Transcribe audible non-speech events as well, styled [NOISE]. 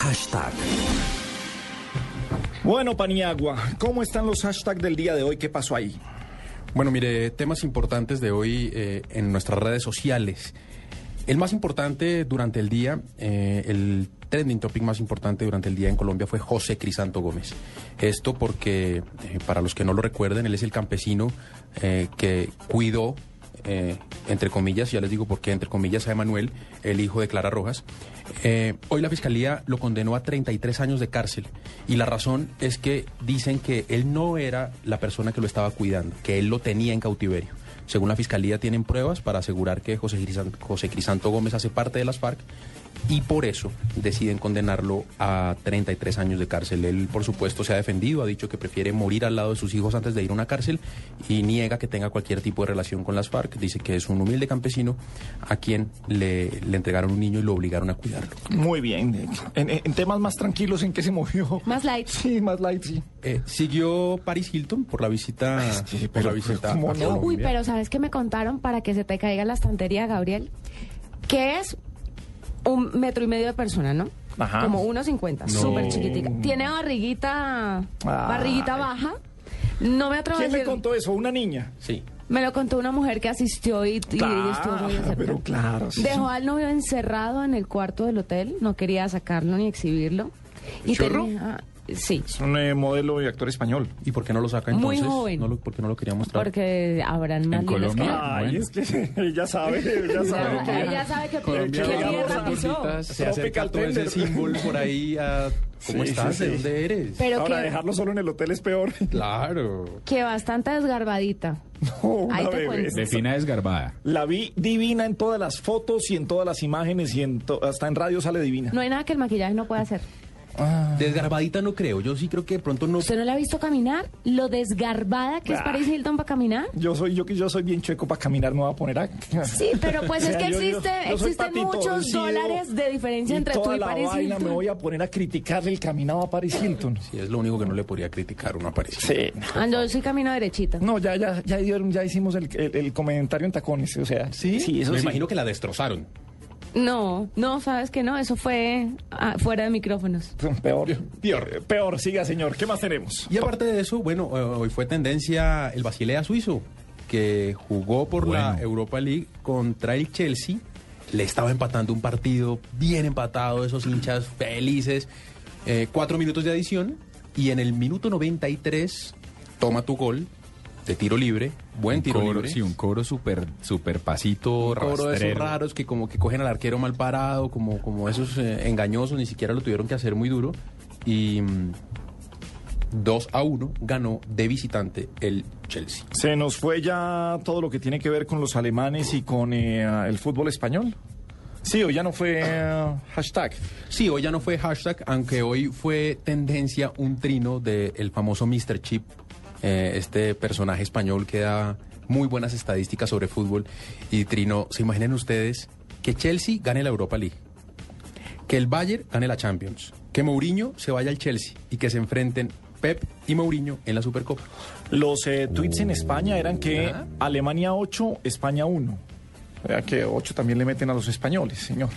Hashtag. Bueno, Paniagua, ¿cómo están los hashtags del día de hoy? ¿Qué pasó ahí? Bueno, mire, temas importantes de hoy eh, en nuestras redes sociales. El más importante durante el día, eh, el trending topic más importante durante el día en Colombia fue José Crisanto Gómez. Esto porque, eh, para los que no lo recuerden, él es el campesino eh, que cuidó, eh, entre comillas, ya les digo por qué, entre comillas, a Emanuel, el hijo de Clara Rojas. Eh, hoy la fiscalía lo condenó a 33 años de cárcel y la razón es que dicen que él no era la persona que lo estaba cuidando, que él lo tenía en cautiverio. Según la fiscalía tienen pruebas para asegurar que José Crisanto, José Crisanto Gómez hace parte de las FARC y por eso deciden condenarlo a 33 años de cárcel. Él, por supuesto, se ha defendido, ha dicho que prefiere morir al lado de sus hijos antes de ir a una cárcel y niega que tenga cualquier tipo de relación con las FARC. Dice que es un humilde campesino a quien le, le entregaron un niño y lo obligaron a cuidarlo. Muy bien. En, en temas más tranquilos, ¿en qué se movió? Más light. [LAUGHS] Sí, más light, sí. Eh, siguió Paris Hilton por la visita. Sí, por pero, la visita ¿cómo a no? Colombia. Uy, pero ¿sabes qué me contaron para que se te caiga la estantería, Gabriel? Que es un metro y medio de persona, ¿no? Ajá. Como 1,50, No. súper chiquitica. Tiene barriguita, barriguita baja. No me atrevo a ¿Quién le decir. contó eso? ¿Una niña? Sí. Me lo contó una mujer que asistió y, y estuvo muy pero claro. sí, Dejó al novio encerrado en el cuarto del hotel, no quería sacarlo ni exhibirlo. Y ¿Chorro? tenía- sí, Es un eh, modelo y actor español. ¿Y por qué no lo saca Muy entonces? joven. No lo- ¿Por qué no lo quería mostrar? porque habrán más lienes que Ay, es que [LAUGHS] ella sabe, ella sabe. Que- ella sabe que, Colombia que. Se acerca todo ese símbolo por ahí a... [LAUGHS] ¿Cómo Sí, estás? sí, ¿De dónde eres? Pero Ahora, que, dejarlo solo en el hotel es peor. [LAUGHS] Claro. que bastante desgarbadita. No, una Ahí te bebé. Defina desgarbada. La vi divina en todas las fotos y en todas las imágenes y en to- hasta en radio sale divina. No hay nada que el maquillaje no pueda hacer. Desgarbadita no creo. Yo sí creo que de pronto no... ¿Usted no la ha visto caminar? Lo desgarbada que es Ah. Paris Hilton para caminar. Yo soy yo que yo soy bien chueco para caminar, me voy a poner a Sí, pero pues [LAUGHS] O sea, es que yo- existe, yo soy existen muchos dólares de diferencia entre toda tú y la Paris vaina Hilton. me voy a poner a criticarle el caminado a Paris Hilton. Sí, es lo único que no le podría criticar a una aparición. Sí. Ah, yo sí camino derechita. No, ya ya ya dieron, ya hicimos el, el- el comentario en tacones, o sea, sí, sí, eso Me sí. imagino que la destrozaron. No, no, sabes que no, eso fue ah, fuera de micrófonos. [LAUGHS] Peor. Peor. Peor, siga, señor. ¿Qué más tenemos? Y aparte de eso, bueno, eh, hoy fue tendencia el Basilea suizo, que jugó por la. Europa League contra el Chelsea. Le estaba empatando un partido bien empatado, esos hinchas felices. Eh, cuatro minutos de adición y en el minuto 93 toma tu gol de tiro libre, buen Un tiro coro, libre. sí, un coro súper super pasito, Un coro de esos raros que como que cogen al arquero mal parado, como, como esos eh, engañosos, ni siquiera lo tuvieron que hacer muy duro. Y mm, 2 a 1 ganó de visitante el Chelsea. Se nos fue ya todo lo que tiene que ver con los alemanes y con eh, el fútbol español. Sí, o ya no fue eh, hashtag. Sí, hoy ya no fue hashtag, aunque hoy fue tendencia un trino del famoso Mr. Chip, eh, este personaje español que da muy buenas estadísticas sobre fútbol. Y trino, ¿se imaginan ustedes que Chelsea gane la Europa League? Que el Bayern gane la Champions, que Mourinho se vaya al Chelsea y que se enfrenten Pep y Mourinho en la Supercopa. Los eh, tweets en España eran que. Alemania 8, España 1. O sea que 8 también le meten a los españoles, señor.